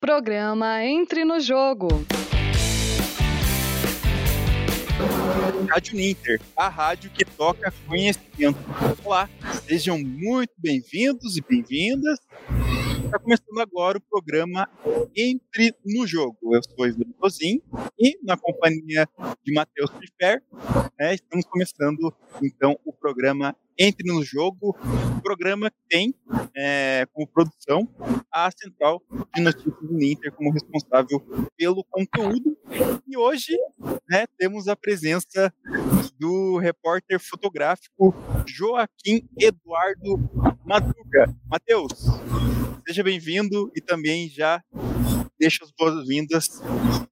Programa Entre no Jogo. Rádio Ninter, a rádio que toca conhecimento. Olá, sejam muito bem-vindos e bem-vindas. Está começando agora o programa Entre no Jogo. Eu sou Ivan Tozin e, na companhia de Matheus Pifer, né, estamos começando então o programa Entre no Jogo, programa que tem é, como produção a Central de Notícias do Inter como responsável pelo conteúdo. E hoje né, temos a presença do repórter fotográfico Joaquim Eduardo Madruga. Matheus, seja bem-vindo e também já deixa as boas-vindas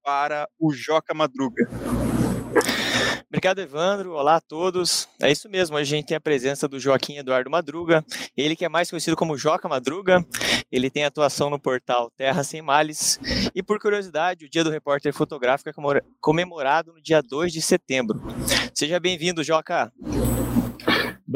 para o Joca Madruga. Obrigado, Evandro. Olá a todos. É isso mesmo, hoje a gente tem a presença do Joaquim Eduardo Madruga, ele que é mais conhecido como Joca Madruga, ele tem atuação no portal Terra Sem Males, e por curiosidade, o Dia do Repórter Fotográfico é comemorado no dia 2 de setembro. Seja bem-vindo, Joca.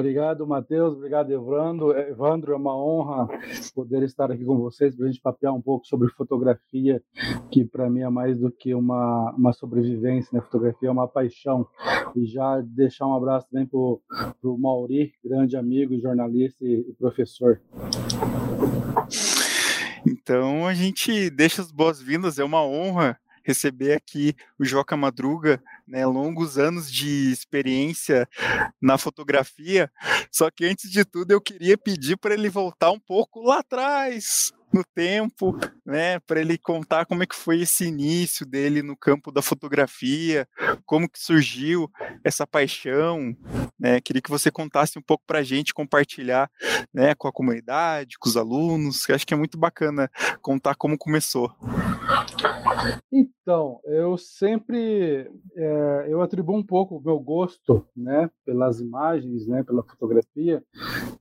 Obrigado, Matheus. Obrigado, Evandro. Evandro, é uma honra poder estar aqui com vocês para a gente papear um pouco sobre fotografia, que para mim é mais do que uma, uma sobrevivência, né? Fotografia é uma paixão. E já deixar um abraço também para o Mauri, grande amigo, jornalista e, e professor. Então a gente deixa as boas-vindas, é uma honra receber aqui o Joca Madruga, né, longos anos de experiência na fotografia. Só que antes de tudo eu queria pedir para ele voltar um pouco lá atrás, no tempo, né, para ele contar como é que foi esse início dele no campo da fotografia, como que surgiu essa paixão, né? Queria que você contasse um pouco para a gente, compartilhar, né, com a comunidade, com os alunos. Acho que é muito bacana contar como começou. Então, eu sempre é, eu atribuo um pouco o meu gosto, né, pelas imagens, né, pela fotografia,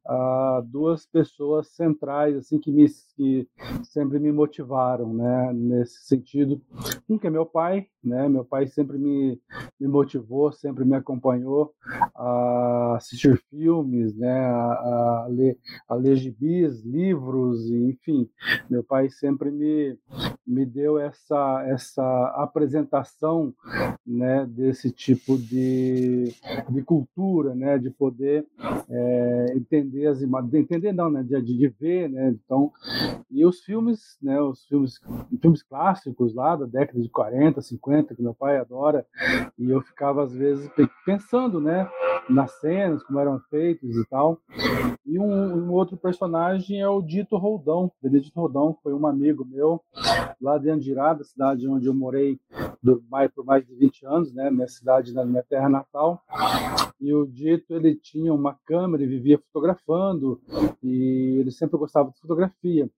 a duas pessoas centrais assim que me que sempre me motivaram, né, nesse sentido. Um que é meu pai, né, meu pai sempre me, me motivou, sempre me acompanhou a assistir filmes, né, a, a ler, a ler gibis, livros, enfim. Meu pai sempre me, me deu essa, essa apresentação, né, desse tipo de, de cultura, né, de poder é, entender as imagens, entender não, né, de, de ver, né, então e os filmes, né, os filmes, filmes clássicos lá da década de 40, 50, que meu pai adora, e eu ficava às vezes pensando, né, nas cenas, como eram feitos e tal. E um, um outro personagem é o Dito Roldão. Benedito Roldão foi um amigo meu lá de Andirá, onde eu morei do, mais, por mais de 20 anos, né, minha cidade, na minha terra natal. E o Dito, ele tinha uma câmera e vivia fotografando, e ele sempre gostava de fotografia.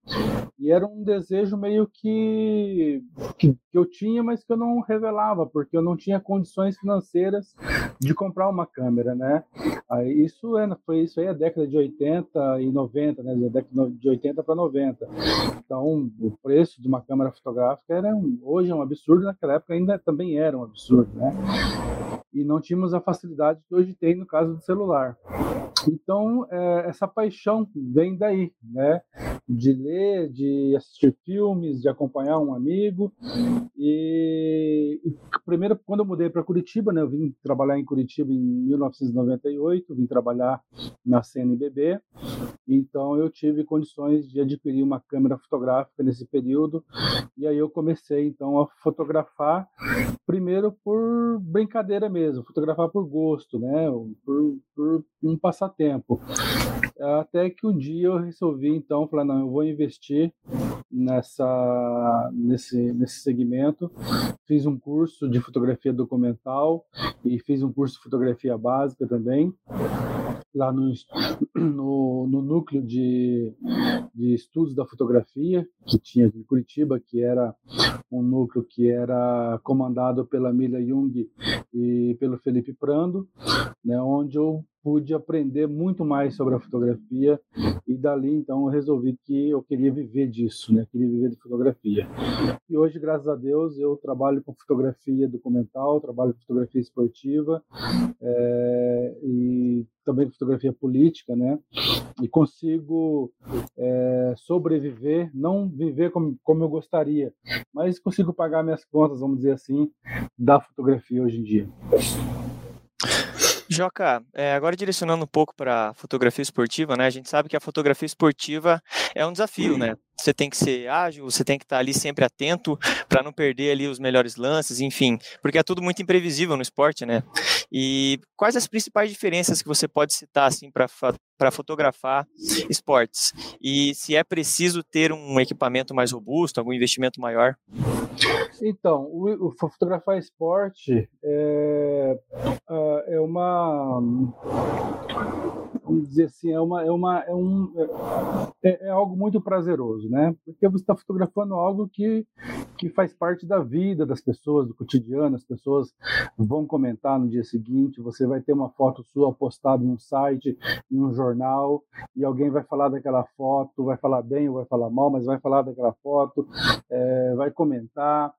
E era um desejo meio que, que, que eu tinha, mas que eu não revelava, porque eu não tinha condições financeiras de comprar uma câmera, né? Aí isso é, foi isso aí a década de 80 e 90, né? Da década de 80 para 90. Então, o preço de uma câmera fotográfica era um, hoje é um absurdo, naquela época ainda também era um absurdo, né? E não tínhamos a facilidade que hoje tem no caso do celular. Então, é, essa paixão vem daí, né? De ler, de assistir filmes, de acompanhar um amigo. E, e primeiro, quando eu mudei para Curitiba, né? Eu vim trabalhar em Curitiba em 1998, vim trabalhar na CNBB. Então, eu tive condições de adquirir uma câmera fotográfica nesse período. E aí eu comecei, então, a fotografar, primeiro por brincadeira mesmo, fotografar por gosto, né? Por, por um passatempo. Até que um dia eu resolvi, então, falar, não, eu vou investir nessa, nesse, nesse segmento. Fiz um curso de fotografia documental e fiz um curso de fotografia básica também lá no, no, no núcleo de, de, estudos da fotografia que tinha em Curitiba, que era um núcleo que era comandado pela Mila Jung e pelo Felipe Prando, né, onde eu pude aprender muito mais sobre a fotografia e dali então eu resolvi que eu queria viver disso, né? Queria viver de fotografia. E hoje, graças a Deus, eu trabalho com fotografia documental, trabalho com fotografia esportiva é, e também com fotografia política, né? E consigo é, sobreviver, não viver como, como eu gostaria, mas consigo pagar minhas contas, vamos dizer assim, da fotografia hoje em dia. Joca, é, agora direcionando um pouco para fotografia esportiva, né? A gente sabe que a fotografia esportiva é um desafio, né? Você tem que ser ágil, você tem que estar ali sempre atento para não perder ali os melhores lances, enfim, porque é tudo muito imprevisível no esporte, né? E quais as principais diferenças que você pode citar assim para para fotografar esportes? E se é preciso ter um equipamento mais robusto, algum investimento maior? Então, o, o fotografar esporte é uma vamos dizer assim, é, uma, é, uma, é, um, é, é algo muito prazeroso, né? Porque você está fotografando algo que, que faz parte da vida das pessoas, do cotidiano, as pessoas vão comentar no dia seguinte, você vai ter uma foto sua postada em um site, em um jornal, e alguém vai falar daquela foto, vai falar bem ou vai falar mal, mas vai falar daquela foto, é, vai comentar,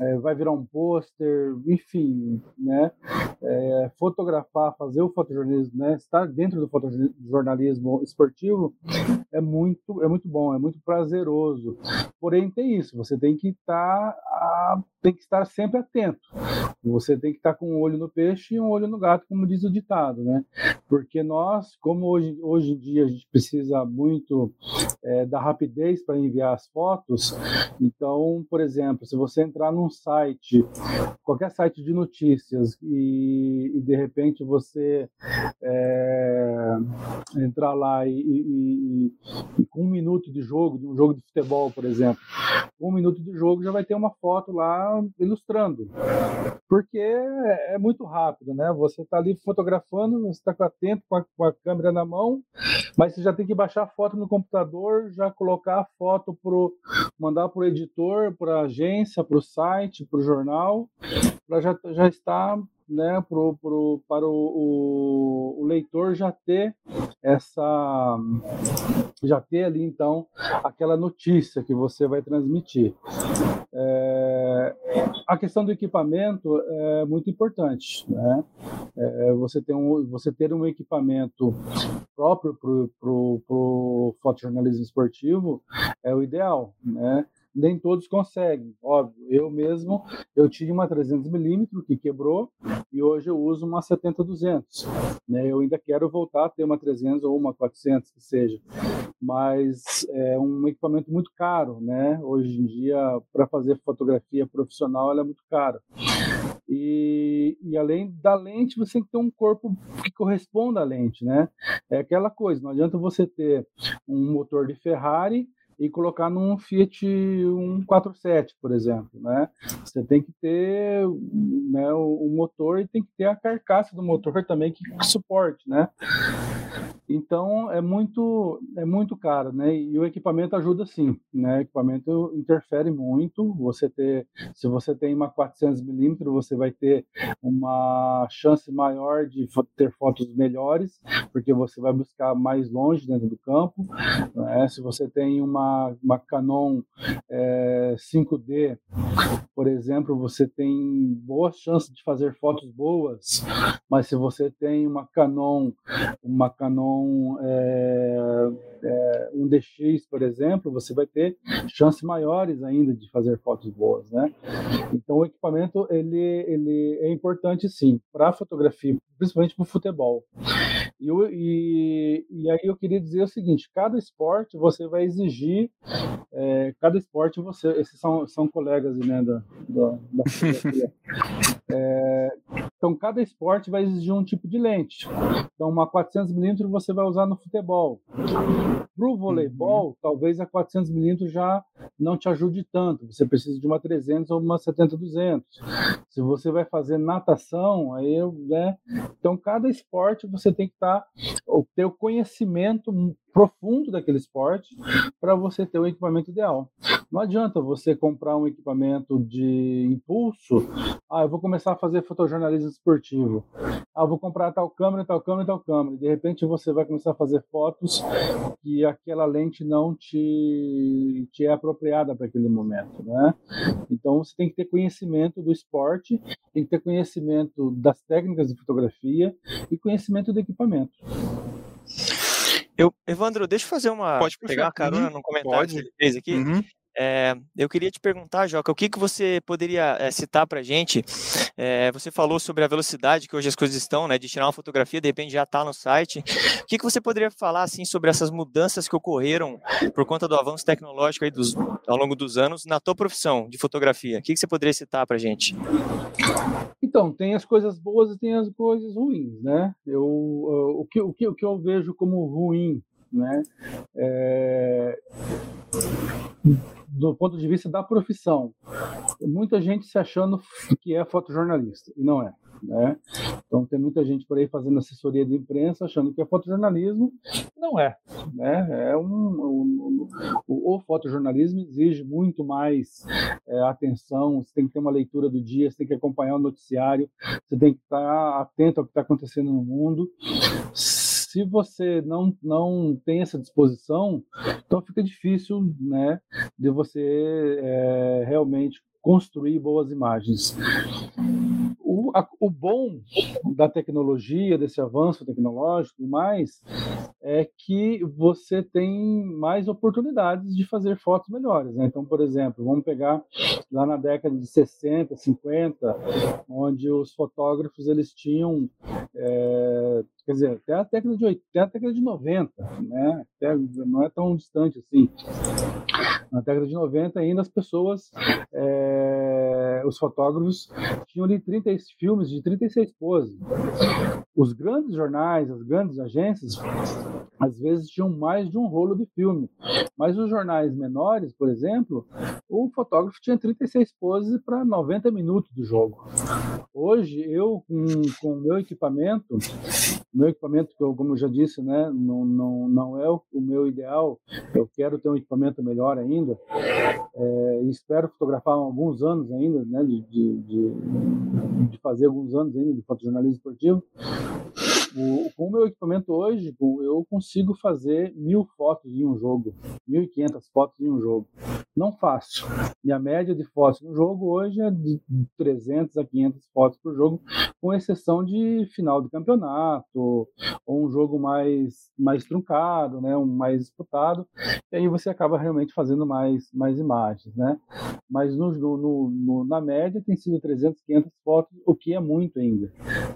é, vai virar um pôster, enfim, né? É, fotografar, fazer o fotojornalismo, né? Estar dentro do fotojornalismo esportivo é muito, é muito bom, é muito prazeroso. Porém, tem isso, você tem que estar, tá, tem que estar sempre atento. Você tem que estar com um olho no peixe e um olho no gato, como diz o ditado, né? Porque nós, como hoje, hoje em dia a gente precisa muito é, da rapidez para enviar as fotos, então, por exemplo, se você entrar num site, qualquer site de notícias, e, e de repente você é, entrar lá e, e, e, com um minuto de jogo, de um jogo de futebol, por exemplo, um minuto de jogo já vai ter uma foto lá ilustrando, porque é, é muito rápido, né? Você está ali fotografando, você está atento com a, com a câmera na mão, mas você já tem que baixar a foto no computador, já colocar a foto pro mandar para o editor, para a agência, para o site, para o jornal, já, já estar né, pro, pro, para o, o, o, leitor já ter essa já ter ali então aquela notícia que você vai transmitir. É, a questão do equipamento é muito importante, né? É, você, tem um, você ter um equipamento próprio para o fotojornalismo esportivo é o ideal, né? Nem todos conseguem, óbvio. Eu mesmo, eu tinha uma 300mm que quebrou e hoje eu uso uma 70-200. Né? Eu ainda quero voltar a ter uma 300 ou uma 400, que seja. Mas é um equipamento muito caro, né? Hoje em dia, para fazer fotografia profissional, ela é muito cara. E, e, além da lente, você tem que ter um corpo que corresponda à lente, né? É aquela coisa, não adianta você ter um motor de Ferrari e colocar num Fiat 147, por exemplo, né? Você tem que ter né, o, o motor e tem que ter a carcaça do motor também que suporte, né? Então é muito é muito caro, né? E o equipamento ajuda sim, né? O equipamento interfere muito. Você ter, se você tem uma 400 milímetros, você vai ter uma chance maior de ter fotos melhores, porque você vai buscar mais longe dentro do campo. Né? Se você tem uma uma Canon é, 5D, por exemplo, você tem boas chances de fazer fotos boas. Mas se você tem uma Canon uma Canon com é, é, um DX, por exemplo, você vai ter chances maiores ainda de fazer fotos boas, né? Então o equipamento ele, ele é importante sim para fotografia, principalmente para o futebol. E, e, e, aí eu queria dizer o seguinte: cada esporte você vai exigir, é, cada esporte você, esses são, são colegas né, da, da, da fotografia. É, então, cada esporte vai exigir um tipo de lente. Então, uma 400mm você vai usar no futebol. Para o voleibol, uhum. talvez a 400mm já não te ajude tanto. Você precisa de uma 300 ou uma 70-200. Se você vai fazer natação, aí, né? Então, cada esporte você tem que estar, tá, ter o conhecimento profundo daquele esporte para você ter o equipamento ideal. Não adianta você comprar um equipamento de impulso, ah, eu vou começar a fazer fotojornalismo esportivo. Ah, eu vou comprar tal câmera, tal câmera, tal câmera. E de repente você vai começar a fazer fotos que aquela lente não te, te é apropriada para aquele momento, né? Então você tem que ter conhecimento do esporte, tem que ter conhecimento das técnicas de fotografia e conhecimento do equipamento. Eu, Evandro, deixa eu fazer uma. Pode pegar uma carona uhum. no comentário Pode. que ele fez aqui. Uhum. É, eu queria te perguntar, Joca, o que, que você poderia é, citar para a gente? É, você falou sobre a velocidade que hoje as coisas estão, né, de tirar uma fotografia, de repente já está no site. O que, que você poderia falar assim sobre essas mudanças que ocorreram por conta do avanço tecnológico aí dos, ao longo dos anos na tua profissão de fotografia? O que, que você poderia citar para a gente? Então, tem as coisas boas e tem as coisas ruins, né? Eu, uh, o, que, o, que, o que eu vejo como ruim, né? É do ponto de vista da profissão. Muita gente se achando que é fotojornalista, e não é. Né? Então tem muita gente por aí fazendo assessoria de imprensa achando que é fotojornalismo, não é. Né? É um, um, um o, fotojornalismo exige muito mais é, atenção. Você tem que ter uma leitura do dia, você tem que acompanhar o noticiário, você tem que estar atento ao que está acontecendo no mundo se você não, não tem essa disposição, então fica difícil né, de você é, realmente construir boas imagens. O, a, o, bom da tecnologia, desse avanço tecnológico e mais, é que você tem mais oportunidades de fazer fotos melhores. Né? Então, por exemplo, vamos pegar lá na década de 60, 50, onde os fotógrafos eles tinham é, quer dizer, até a década de 80, até década de 90, né? Até, não é tão distante assim. Na década de 90 ainda as pessoas, é, os fotógrafos tinham ali 30 filmes de 36 poses. Os grandes jornais, as grandes agências, às vezes tinham mais de um rolo de filme. Mas os jornais menores, por exemplo, o fotógrafo tinha 36 poses para 90 minutos do jogo. Hoje, eu, com o meu equipamento, meu equipamento, que eu, como eu já disse, né, não, não, não é o, meu ideal, eu quero ter um equipamento melhor ainda, é, espero fotografar alguns anos ainda, né, de, de, de, de fazer alguns anos ainda de fotojornalismo esportivo, o, com o meu equipamento hoje, eu consigo fazer mil fotos em um jogo, 1.500 fotos em um jogo. Não fácil. A média de fotos no jogo hoje é de 300 a 500 fotos por jogo, com exceção de final de campeonato, ou um jogo mais, mais truncado, né, um mais disputado, e aí você acaba realmente fazendo mais, mais imagens. Né? Mas no, no, no, na média tem sido 300, 500 fotos, o que é muito ainda.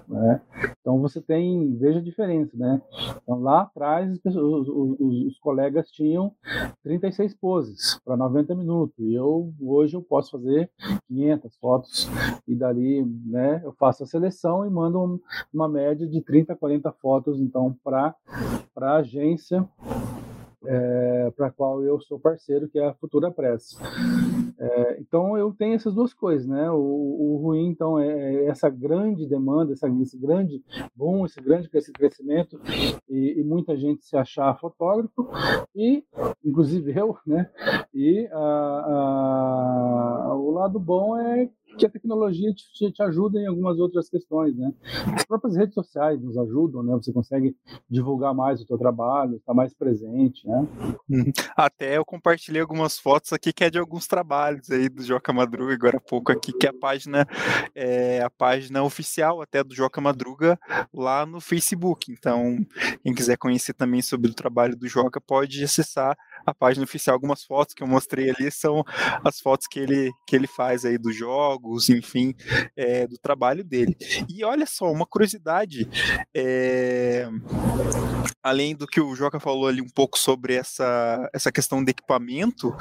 Né? Então você tem veja a diferença, né? Então lá atrás os, os, os colegas tinham 36 poses para 90 minutos e eu hoje eu posso fazer 500 fotos e dali, né? Eu faço a seleção e mando uma média de 30, 40 fotos então para para a agência é, para a qual eu sou parceiro, que é a Futura Press. É, então eu tenho essas duas coisas, né? O, o ruim, então, é, é essa grande demanda, essa, esse grande boom, esse grande crescimento e, e, muita gente se achar fotógrafo e, inclusive eu, né? E a, a, o lado bom é que a tecnologia te, te, ajuda em algumas outras questões, né? As próprias redes sociais nos ajudam, né? Você consegue divulgar mais o seu trabalho, estar mais presente, né? Uhum. Até eu compartilhei algumas fotos aqui que é de alguns trabalhos aí do Joca Madruga agora há pouco aqui, que é a página é a página oficial até do Joca Madruga lá no Facebook. Então, quem quiser conhecer também sobre o trabalho do Joca pode acessar a página oficial. Algumas fotos que eu mostrei ali são as fotos que ele, que ele faz aí dos jogos, enfim, é, do trabalho dele. E olha só, uma curiosidade, é, além do que o Joca falou ali um pouco sobre essa, essa questão de equipamento,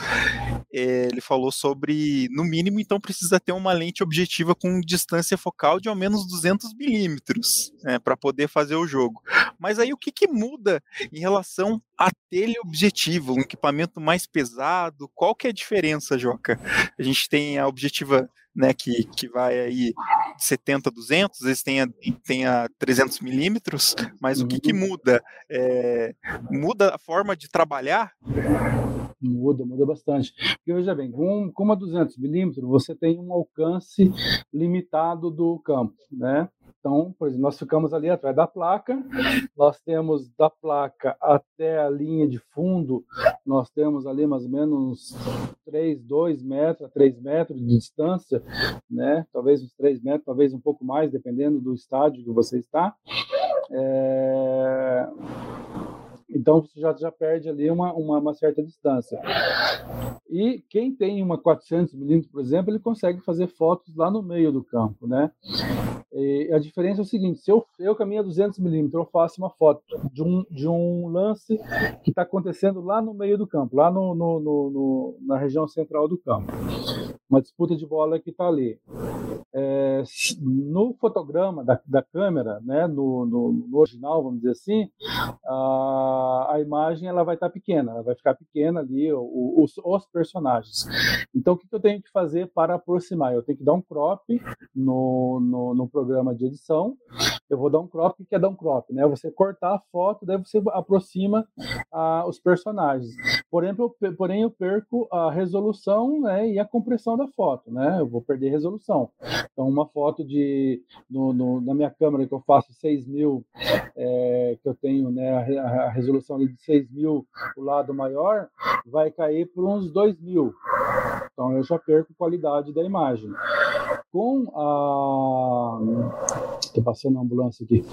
é, ele falou sobre, no mínimo, então precisa ter uma lente objetiva com distância focal de ao menos 200 milímetros né, para poder fazer o jogo. Mas aí o que, que muda em relação a teleobjetivo, um equipamento mais pesado? Qual que é a diferença, Joca? A gente tem a objetiva né, que, que vai aí 70 200, às vezes tem a, tem a 300 milímetros, mas uhum. o que, que uhum. muda? É, muda a forma de trabalhar? Muda, muda bastante. Porque veja bem, com, com uma 200 milímetros, você tem um alcance limitado do campo, né? Então, por exemplo, nós ficamos ali atrás da placa, nós temos da placa até a linha de fundo, nós temos ali mais ou menos 3, 2 metros a 3 metros de distância, né? talvez uns 3 metros, talvez um pouco mais, dependendo do estádio que você está. É... Então você já, já perde ali uma, uma, uma, certa distância. E quem tem uma 400 milímetros, por exemplo, ele consegue fazer fotos lá no meio do campo, né? E a diferença é o seguinte: se eu, eu caminho a 200 milímetros, eu faço uma foto de um, de um lance que está acontecendo lá no meio do campo, lá no, no, no, no, na região central do campo. Uma disputa de bola que está ali. É, no fotograma da, da câmera, né, no, no, original, vamos dizer assim, a, a imagem ela vai estar tá pequena, ela vai ficar pequena ali, os, os personagens. Então, o que, que eu tenho que fazer para aproximar? Eu tenho que dar um crop no, no, no programa de edição. Eu vou dar um crop, que é dar um crop? Né? Você cortar a foto, daí você aproxima ah, os personagens. Porém eu, porém, eu perco a resolução né, e a compressão da foto. Né? Eu vou perder resolução. Então, uma foto de no, no, na minha câmera que eu faço 6 mil, é, que eu tenho né, a, a resolução de 6 mil, o lado maior, vai cair por uns 2 mil. Então, eu já perco qualidade da imagem. Com a. Estou passando a ambulância aqui.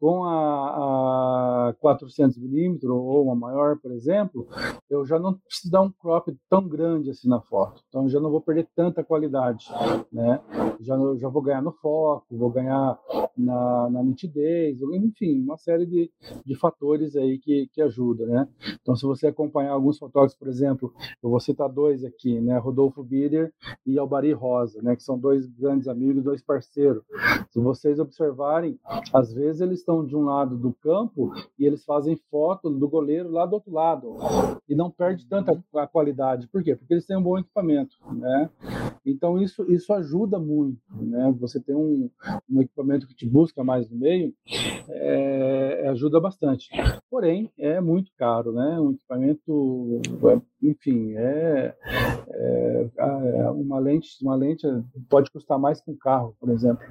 Com a, a 400 milímetros ou uma maior, por exemplo, eu já não preciso dar um crop tão grande assim na foto. Então, já não vou perder tanta qualidade. Né? Já, já vou ganhar no foco, vou ganhar na, na nitidez, enfim, uma série de, de fatores aí que, que ajuda. Né? Então, se você acompanhar alguns fotógrafos, por exemplo, eu vou citar dois aqui, né? Rodolfo Bider e Albari Rosa, né? que são dois grandes amigos, dois parceiros. Se vocês observarem, às vezes eles estão de um lado do campo e eles fazem foto do goleiro lá do outro lado e não perde tanta a qualidade. Por quê? Porque eles têm um bom equipamento, né? Então isso isso ajuda muito, né? Você tem um, um equipamento que te busca mais no meio, é, ajuda bastante. Porém, é muito caro, né? Um equipamento, enfim, é, é, é uma lente, uma lente pode custar mais que um carro, por exemplo.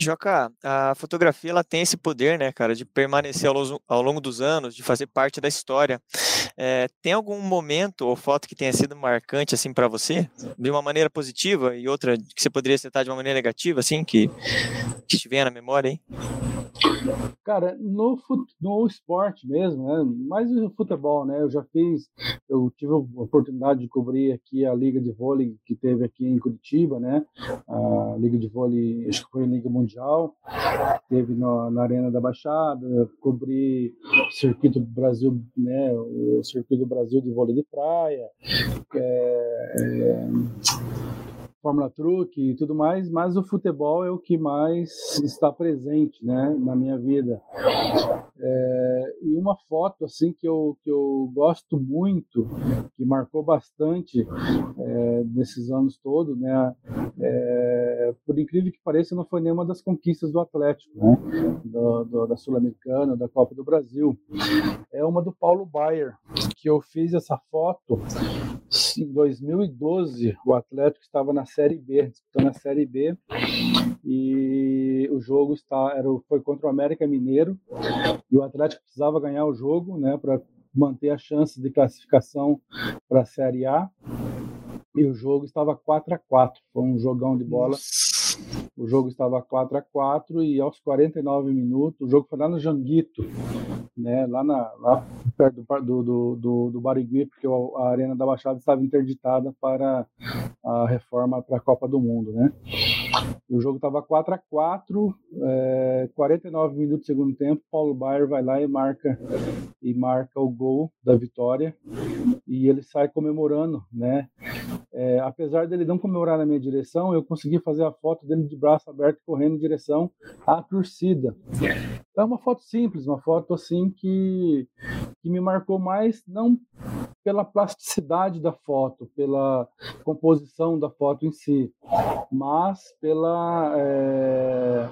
Joca, a fotografia ela tem esse poder, né, cara, de permanecer ao, ao longo dos anos, de fazer parte da história. É, tem algum momento ou foto que tenha sido marcante assim para você, de uma maneira positiva e outra que você poderia citar de uma maneira negativa, assim, que que te venha na memória, hein? Cara, no, no esporte mesmo, né? mais no futebol, né? Eu já fiz, eu tive a oportunidade de cobrir aqui a Liga de Vôlei que teve aqui em Curitiba, né? A Liga de Vôlei, acho que foi a Liga Mundial, teve no, na Arena da Baixada, cobri o Circuito Brasil, né? O Circuito Brasil de Vôlei de Praia, é, é, Fórmula Truck e tudo mais, mas o futebol é o que mais está presente, né, na minha vida. É, e uma foto assim que eu, que eu gosto muito, que marcou bastante é, nesses anos todos, né, é, por incrível que pareça, não foi nenhuma das conquistas do Atlético, né, do, do, da Sul-Americana, da Copa do Brasil. É uma do Paulo Baier, que eu fiz essa foto em 2012. O Atlético estava na Série B, disputando a Série B, e o jogo está, era, foi contra o América Mineiro, e o Atlético precisava ganhar o jogo né, para manter a chance de classificação para a Série A. E o jogo estava 4 a 4 Foi um jogão de bola. O jogo estava 4 a 4 e aos 49 minutos, o jogo foi lá no Janguito, né, lá, na, lá perto do, do, do, do Barigui, porque a Arena da Baixada estava interditada para a reforma para a Copa do Mundo. Né? O jogo estava 4 a 4 é, 49 minutos do segundo tempo, Paulo Baier vai lá e marca, e marca o gol da vitória e ele sai comemorando, né? É, apesar dele não comemorar na minha direção, eu consegui fazer a foto dele de braço aberto correndo em direção à torcida. É uma foto simples, uma foto assim que, que me marcou mais, não pela plasticidade da foto, pela composição da foto em si, mas pela é,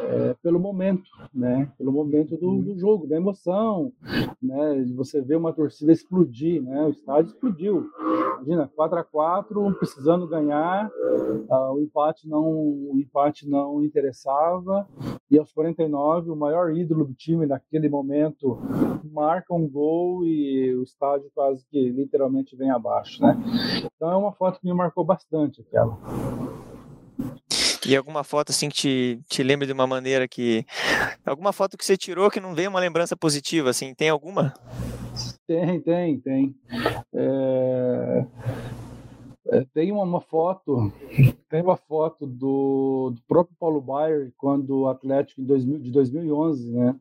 é, pelo momento, né? Pelo momento do, do, jogo, da emoção, né? Você ver uma torcida explodir, né? O estádio explodiu. Imagina, 4 a 4 precisando ganhar, uh, o empate não o empate não interessava e aos 49 o maior ídolo do time naquele momento marca um gol e o estádio quase que literalmente vem abaixo, né? Então é uma foto que me marcou bastante aquela. E alguma foto assim que te, te lembre de uma maneira que. Alguma foto que você tirou que não veio uma lembrança positiva, assim, tem alguma? Tem, tem, tem. É... É, tem uma, foto, tem uma foto do, do, próprio Paulo Baier quando o Atlético em 2000, de 2011, né?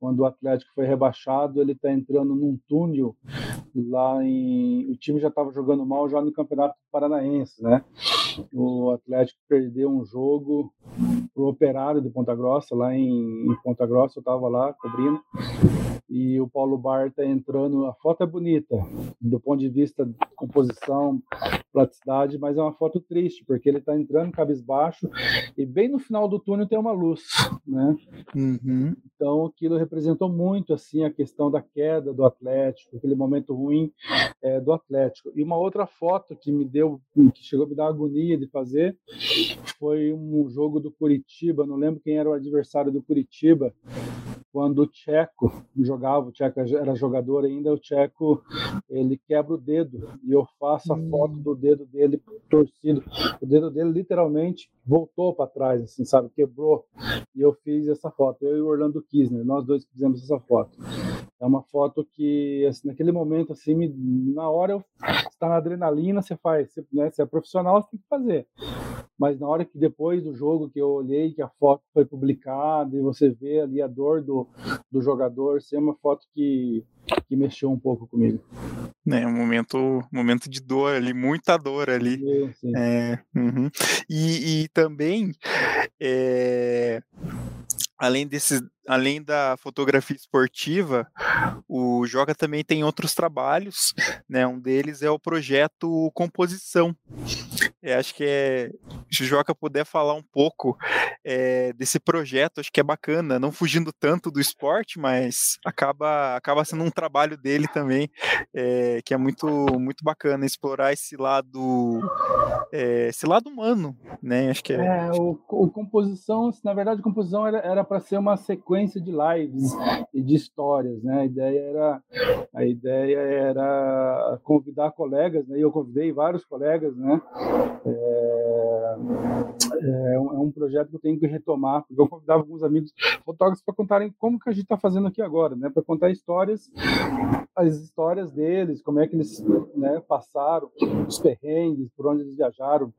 Quando o Atlético foi rebaixado, ele está entrando num túnel lá em, o time já estava jogando mal já no Campeonato Paranaense, né? O Atlético perdeu um jogo pro Operário de Ponta Grossa lá em, em Ponta Grossa, eu estava lá cobrindo e o Paulo Bar está entrando. A foto é bonita, do ponto de vista de composição, praticidade, mas é uma foto triste, porque ele está entrando cabisbaixo e bem no final do túnel tem uma luz, né? Uhum. Então aquilo representou muito assim a questão da queda do Atlético, aquele momento ruim é, do Atlético. E uma outra foto que me deu, que chegou a me dar agonia de fazer, foi um jogo do Curitiba. Não lembro quem era o adversário do Curitiba quando o Tcheco jogava, o Tcheco era jogador ainda, o Tcheco ele quebra o dedo e eu faço a foto do dedo dele torcido. O dedo dele literalmente voltou para trás, assim, sabe, quebrou. E eu fiz essa foto, eu e o Orlando Kisner, nós dois fizemos essa foto. É uma foto que, assim, naquele momento, assim, me, na hora eu está na adrenalina, você faz, você, né, você é profissional, você tem que fazer mas na hora que depois do jogo que eu olhei que a foto foi publicada e você vê ali a dor do, do jogador, ser é uma foto que, que mexeu um pouco comigo. É um momento, momento de dor ali, muita dor ali. Sim, sim. É, uhum. e, e também é, além desses, além da fotografia esportiva, o Joga também tem outros trabalhos, né? Um deles é o projeto Composição. Eu acho que é, se o Joca puder falar um pouco é, desse projeto, acho que é bacana, não fugindo tanto do esporte, mas acaba, acaba sendo um trabalho dele também, é, que é muito, muito bacana explorar esse lado, é, esse lado humano, né? Acho que é. é o, o composição, na verdade, a composição era para ser uma sequência de lives e de histórias, né? A ideia era a ideia era convidar colegas, né? Eu convidei vários colegas, né? É, é, um, é um projeto que eu tenho que retomar, porque eu convidava alguns amigos fotógrafos para contarem como que a gente está fazendo aqui agora, né? Para contar histórias, as histórias deles, como é que eles né, passaram, os perrengues, por onde eles viajaram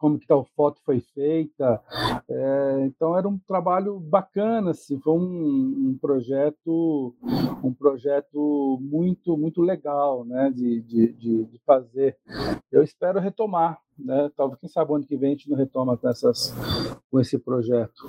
como que tal foto foi feita. É, então era um trabalho bacana, assim, foi um, um, projeto, um projeto muito muito legal, né, de, de, de, de fazer. Eu espero retomar, né? Talvez quem sabe ano que vem a gente não retoma com essas com esse projeto.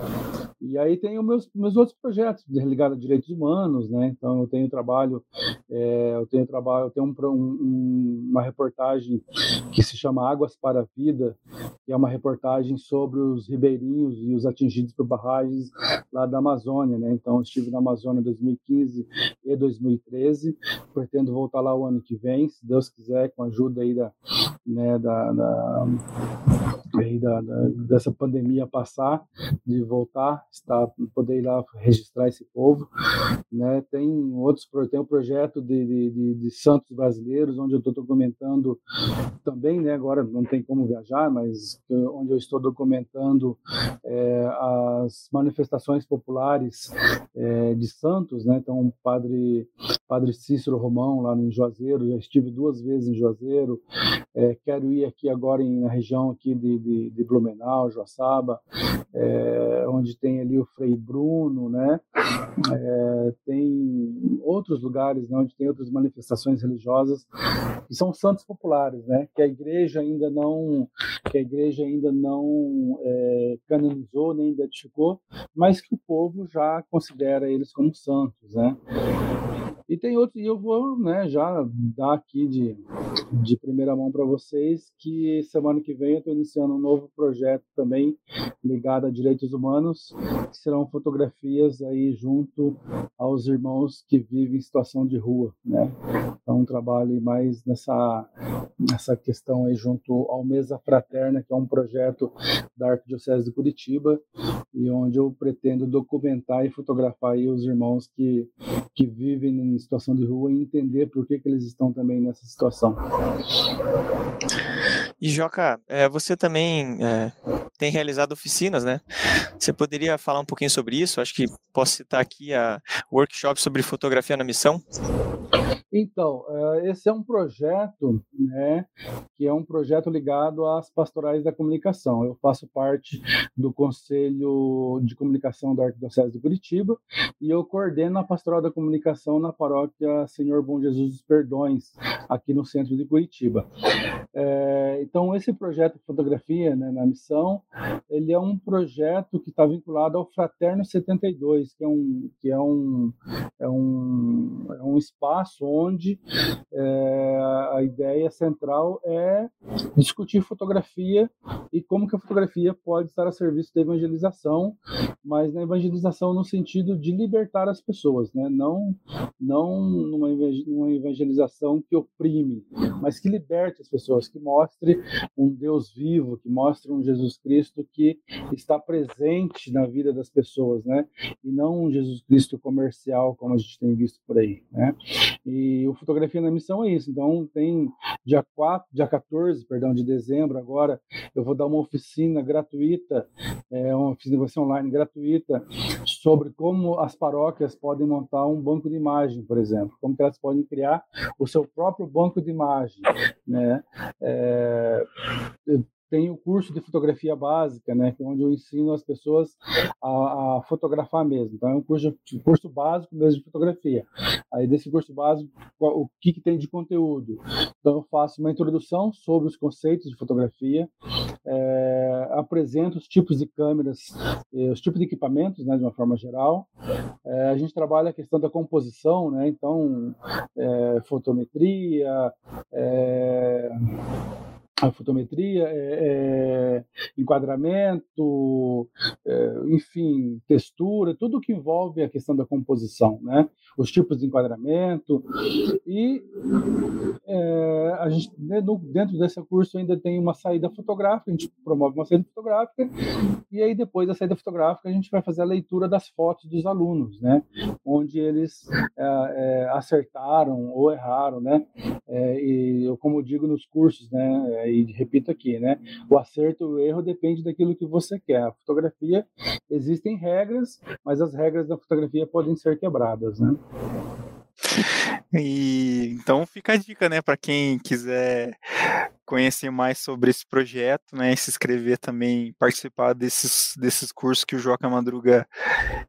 E aí tem os meus, meus outros projetos ligados a direitos humanos, né? Então eu tenho trabalho, é, eu tenho trabalho, eu tenho um, um, uma reportagem que se chama Águas para a Vida, que é uma reportagem sobre os ribeirinhos e os atingidos por barragens lá da Amazônia, né? Então estive na Amazônia em 2015 e 2013, pretendo voltar lá o ano que vem, se Deus quiser, com a ajuda aí da, né, da, da aí da, da, dessa pandemia passar, de voltar, estar, poder ir lá registrar esse povo, né? Tem outros, tem um projeto de, de, de santos brasileiros, onde eu estou documentando também, né? Agora não tem como viajar, mas onde eu estou documentando é, as manifestações populares é, de santos, né? Então, o padre, padre Cícero Romão lá em Juazeiro, já estive duas vezes em Juazeiro, é, quero ir aqui agora em, na região aqui de, de, de Blumenau, Joaçaba, é, onde tem ali o Frei Bruno, né? É, tem outros lugares né, onde tem outras manifestações religiosas que são santos populares, né? Que a igreja ainda não, que a igreja ainda não é, canonizou nem identificou, mas que o povo já considera eles como santos, né? E tem outros, e eu vou né, já dar aqui de, de primeira mão para vocês que semana que vem eu estou iniciando um novo projeto também ligado a direitos humanos, que serão fotografias aí junto aos irmãos que vivem em situação de rua, né? Então, um trabalho mais nessa, nessa questão aí junto ao Mesa Fraterna, que é um projeto da Arquidiocese de Curitiba, e onde eu pretendo documentar e fotografar os irmãos que, que vivem em situação de rua e entender por que, que eles estão também nessa situação. E Joca, é, você também é, tem realizado oficinas, né? Você poderia falar um pouquinho sobre isso? Acho que posso citar aqui a workshop sobre fotografia na missão. Então, eh, esse é um projeto, né, que é um projeto ligado às pastorais da comunicação. Eu faço parte do Conselho de Comunicação da Arquidiocese de Curitiba e eu coordeno a pastoral da comunicação na paróquia Senhor Bom Jesus dos Perdões, aqui no centro de Curitiba. É, então, esse projeto Fotografia né, na Missão, ele é um projeto que está vinculado ao Fraterno 72, que é um, que é um, é um, é um espaço onde é, a ideia central é discutir fotografia e como que a fotografia pode estar a serviço da evangelização, mas na evangelização no sentido de libertar as pessoas, né? não, não numa evangelização que oprime, mas que liberte as pessoas, que mostre um Deus vivo, que mostre um Jesus Cristo que está presente na vida das pessoas, né? e não um Jesus Cristo comercial como a gente tem visto por aí. Né? E o Fotografia na Missão é isso. Então, tem dia 4, dia 14, perdão, de dezembro agora, eu vou dar uma oficina gratuita, é, uma oficina vai ser online gratuita, sobre como as paróquias podem montar um banco de imagem, por exemplo, como elas podem criar o seu próprio banco de imagem, né? É, tem o curso de fotografia básica, né, é onde eu ensino as pessoas a, a fotografar mesmo. Então é um curso, um curso básico mesmo de fotografia. Aí desse curso básico, o que, que tem de conteúdo? Então eu faço uma introdução sobre os conceitos de fotografia, é, apresento os tipos de câmeras, os tipos de equipamentos, né, de uma forma geral. É, a gente trabalha a questão da composição, né, então é, fotometria, é, a fotometria, é, é, enquadramento, é, enfim, textura, tudo que envolve a questão da composição, né? Os tipos de enquadramento e é, a gente dentro desse curso ainda tem uma saída fotográfica, a gente promove uma saída fotográfica e aí depois da saída fotográfica a gente vai fazer a leitura das fotos dos alunos, né? Onde eles é, é, acertaram ou erraram, né? e eu como digo nos cursos, né? e repito aqui, né? O acerto o erro depende daquilo que você quer. A fotografia existem regras, mas as regras da fotografia podem ser quebradas, né? E então fica a dica, né, para quem quiser conhecer mais sobre esse projeto, né, se inscrever também, participar desses, desses cursos que o Joca Madruga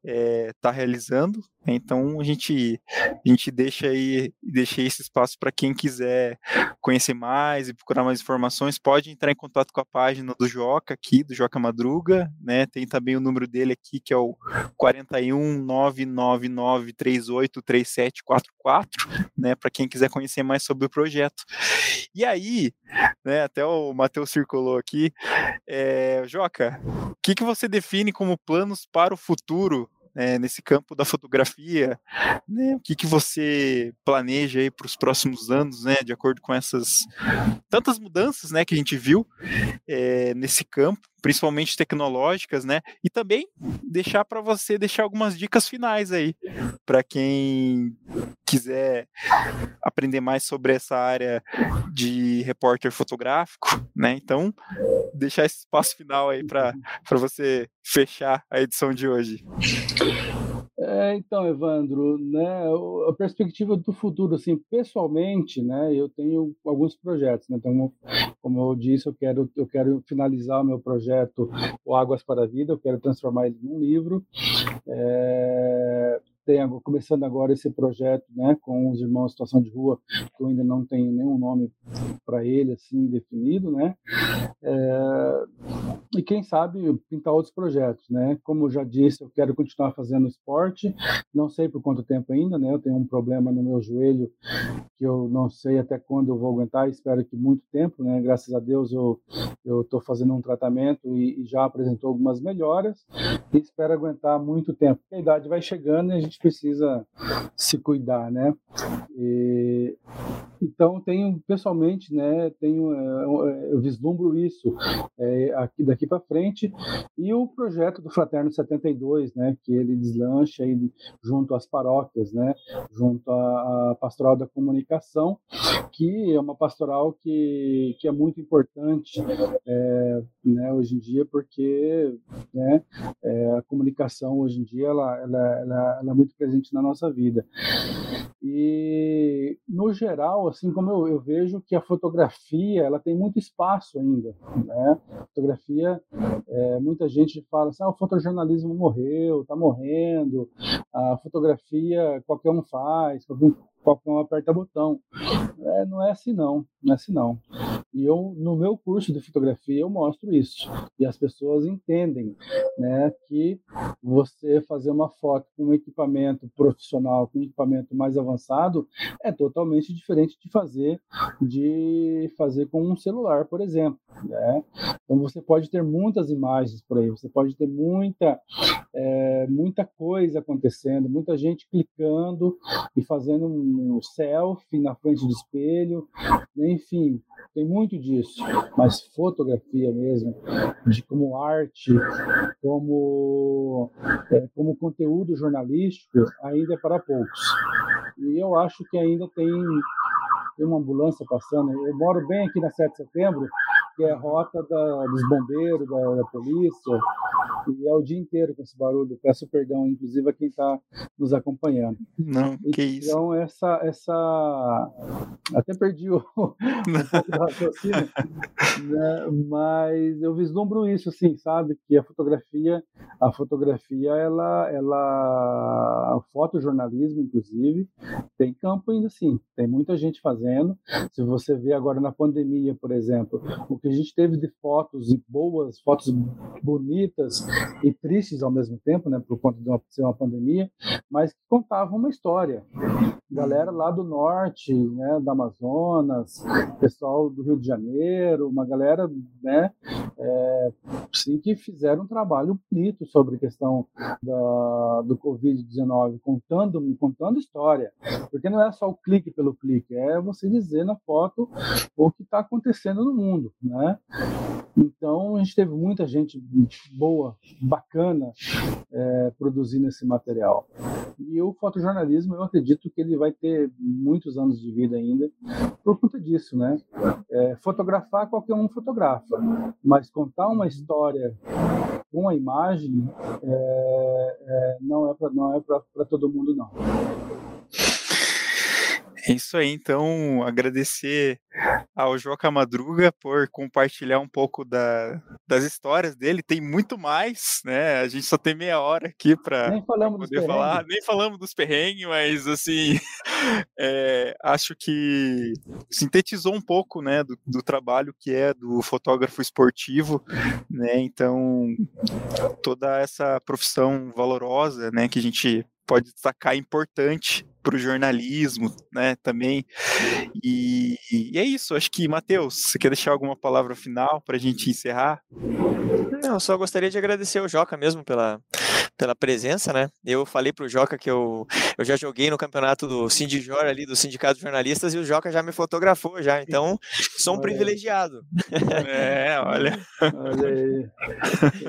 está eh, é, realizando. Então a gente, a gente deixa aí, deixa esse espaço para quem quiser conhecer mais e procurar mais informações, pode entrar em contato com a página do Joca aqui, do Joca Madruga, né? Tem também o número dele aqui que é o 41 999 né? Para quem quiser conhecer mais sobre o projeto. E aí, né? Até o Matheus circulou aqui. É, Joca, o que, que você define como planos para o futuro né, nesse campo da fotografia, né, o que, que você planeja aí para os próximos anos, né, de acordo com essas tantas mudanças, né, que a gente viu é, nesse campo, principalmente tecnológicas, né, e também deixar para você deixar algumas dicas finais aí para quem quiser aprender mais sobre essa área de repórter fotográfico, né? Então, deixar esse espaço final aí para você fechar a edição de hoje. É, então, Evandro, né, a perspectiva do futuro, assim, pessoalmente, né, eu tenho alguns projetos, né, então, como eu disse, eu quero, eu quero finalizar o meu projeto, o Águas para a Vida, eu quero transformar ele num livro, é, tem começando agora esse projeto, né, com os irmãos Situação de Rua, que eu ainda não tenho nenhum nome para ele assim definido, né? Quem sabe pintar outros projetos, né? Como eu já disse, eu quero continuar fazendo esporte, não sei por quanto tempo ainda, né? Eu tenho um problema no meu joelho que eu não sei até quando eu vou aguentar, espero que muito tempo, né? Graças a Deus eu eu estou fazendo um tratamento e, e, já apresentou algumas melhoras e espero aguentar muito tempo. A idade vai chegando e a gente precisa se cuidar, né? E, então tenho pessoalmente, né? Tenho eu vislumbro isso é, aqui daqui para frente e o projeto do Fraterno 72, né? Que ele deslancha aí junto às paróquias, né? Junto à, pastoral da comunicação, que é uma pastoral que, que é muito importante é, né, hoje em dia, porque né, é, a comunicação hoje em dia ela, ela, ela, ela, é muito presente na nossa vida. E, no geral, assim como eu, eu, vejo que a fotografia ela tem muito espaço ainda. Né? A fotografia, é, muita gente fala assim, ah, o fotojornalismo morreu, está morrendo, a fotografia qualquer um faz, qualquer um aperta botão. É, não é assim não, não é assim não. E eu, no meu curso de fotografia, eu mostro isso. E as pessoas entendem né, que você fazer uma foto com um equipamento profissional, com um equipamento mais avançado, é totalmente diferente de fazer, de fazer com um celular, por exemplo. Né? Então você pode ter muitas imagens por aí, você pode ter muita, é, muita coisa acontecendo, muita gente clicando e fazendo um selfie na frente do espelho, enfim, tem muito disso, mas fotografia mesmo, de como arte, como, é, como conteúdo jornalístico, ainda é para poucos. E eu acho que ainda tem, tem uma ambulância passando. Eu moro bem aqui na 7 de setembro, que é a rota da, dos bombeiros, da, da polícia, e é o dia inteiro com esse barulho. Peço perdão, inclusive, a quem está nos acompanhando. Não, que então, isso. Então, essa, essa. Até perdi o, o raciocínio, né? mas eu vislumbro isso, assim, sabe? Que a fotografia, a fotografia, ela, ela, o fotojornalismo, inclusive, tem campo ainda assim. Tem muita gente fazendo. Se você vê agora na pandemia, por exemplo, o que a gente teve de fotos e boas, fotos bonitas e tristes ao mesmo tempo, né, por conta de uma, ser uma pandemia, mas que contavam uma história. Galera lá do norte, né, do Amazonas, pessoal do Rio de Janeiro, uma galera, né, é, sim, que fizeram um trabalho bonito sobre a questão da, do Covid-19, contando, contando história. Porque não é só o clique pelo clique, é você dizer na foto o que está acontecendo no mundo, né? Então, a gente teve muita gente boa, bacana, é, produzindo esse material. E o fotojornalismo, eu acredito que ele vai ter muitos anos de vida ainda por conta disso, né? É, fotografar, qualquer um fotografa, mas contar uma história com a imagem é, é não é para não é para todo mundo não. É isso aí, então agradecer ao Joca Madruga por compartilhar um pouco da, das histórias dele. Tem muito mais, né? A gente só tem meia hora aqui para poder falar. Nem falamos dos perrengues, mas assim, é, acho que sintetizou um pouco, né, do, do, trabalho que é do fotógrafo esportivo, né? Então toda essa profissão valorosa, né, que a gente pode destacar importante para o jornalismo, né, também. E, e, é isso, acho que, Matheus, você quer deixar alguma palavra final para a gente encerrar? Não, só gostaria de agradecer ao Joca mesmo pela, pela presença, né? Eu falei pro Joca que eu, eu já joguei no campeonato do Sindijor ali, do Sindicato de Jornalistas, e o Joca já me fotografou já, então sou um olha privilegiado. É, olha. Olha aí.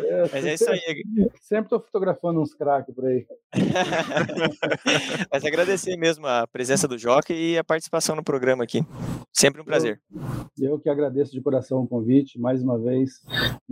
É, Mas é isso aí. Sempre tô fotografando uns craques por aí. Mas agradecer mesmo a presença do Joca e a participação no programa aqui. Sempre um prazer. Eu, eu que agradeço de coração o convite, mais uma vez,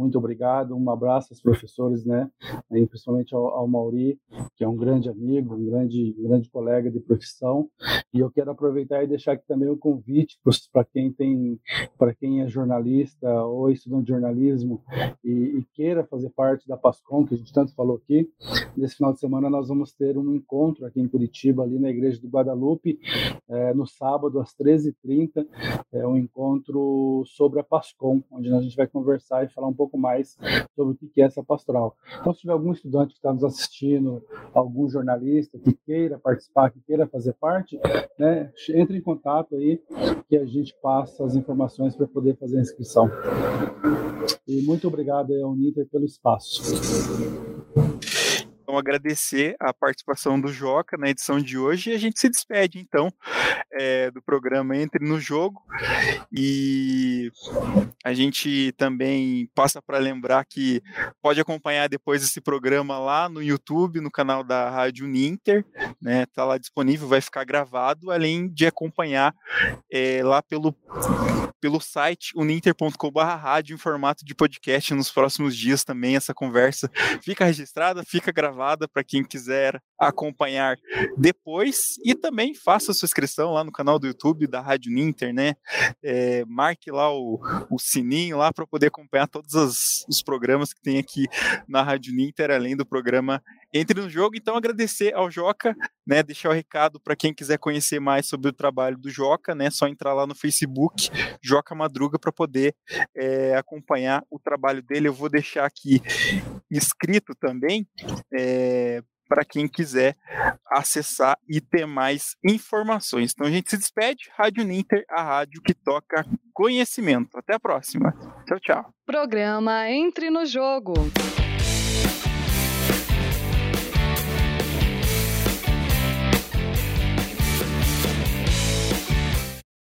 muito obrigado, um abraço aos professores, né? E principalmente ao, ao Mauri, que é um grande amigo, um grande, um grande colega de profissão. E eu quero aproveitar e deixar aqui também o convite para quem tem, para quem é jornalista ou estudante de jornalismo e, e, queira fazer parte da Pascom, que a gente tanto falou aqui. Nesse final de semana nós vamos ter um encontro aqui em Curitiba, ali na Igreja do Guadalupe, é, no sábado às 13h30, é um encontro sobre a Pascom, onde a gente vai conversar e falar um pouco mais sobre o que é essa pastoral. Então, se tiver algum estudante que está nos assistindo, algum jornalista que queira participar, que queira fazer parte, né, entre em contato aí que a gente passa as informações para poder fazer a inscrição. E muito obrigado ao Uninter pelo espaço. Então, agradecer a participação do Joca na edição de hoje e a gente se despede, então, é, do programa Entre no Jogo. E a gente também passa para lembrar que pode acompanhar depois esse programa lá no YouTube, no canal da Rádio Ninter, né? Tá lá disponível, vai ficar gravado, além de acompanhar é, lá pelo pelo site uninter.com/rádio em formato de podcast nos próximos dias também essa conversa fica registrada, fica gravada para quem quiser acompanhar depois e também faça sua inscrição lá no canal do YouTube da Rádio Ninter, né? É, marque lá o, o sininho lá para poder acompanhar todos os, programas que tem aqui na Rádio Ninter, além do programa Entre no Jogo. Então agradecer ao Joca, né? Deixar o recado para quem quiser conhecer mais sobre o trabalho do Joca, né? Só entrar lá no Facebook Joca Madruga para poder é, acompanhar o trabalho dele. Eu vou deixar aqui escrito também. É, para quem quiser acessar e ter mais informações. Então a gente se despede. Rádio Ninter, a rádio que toca conhecimento. Até a próxima. Tchau, tchau. Programa Entre no Jogo.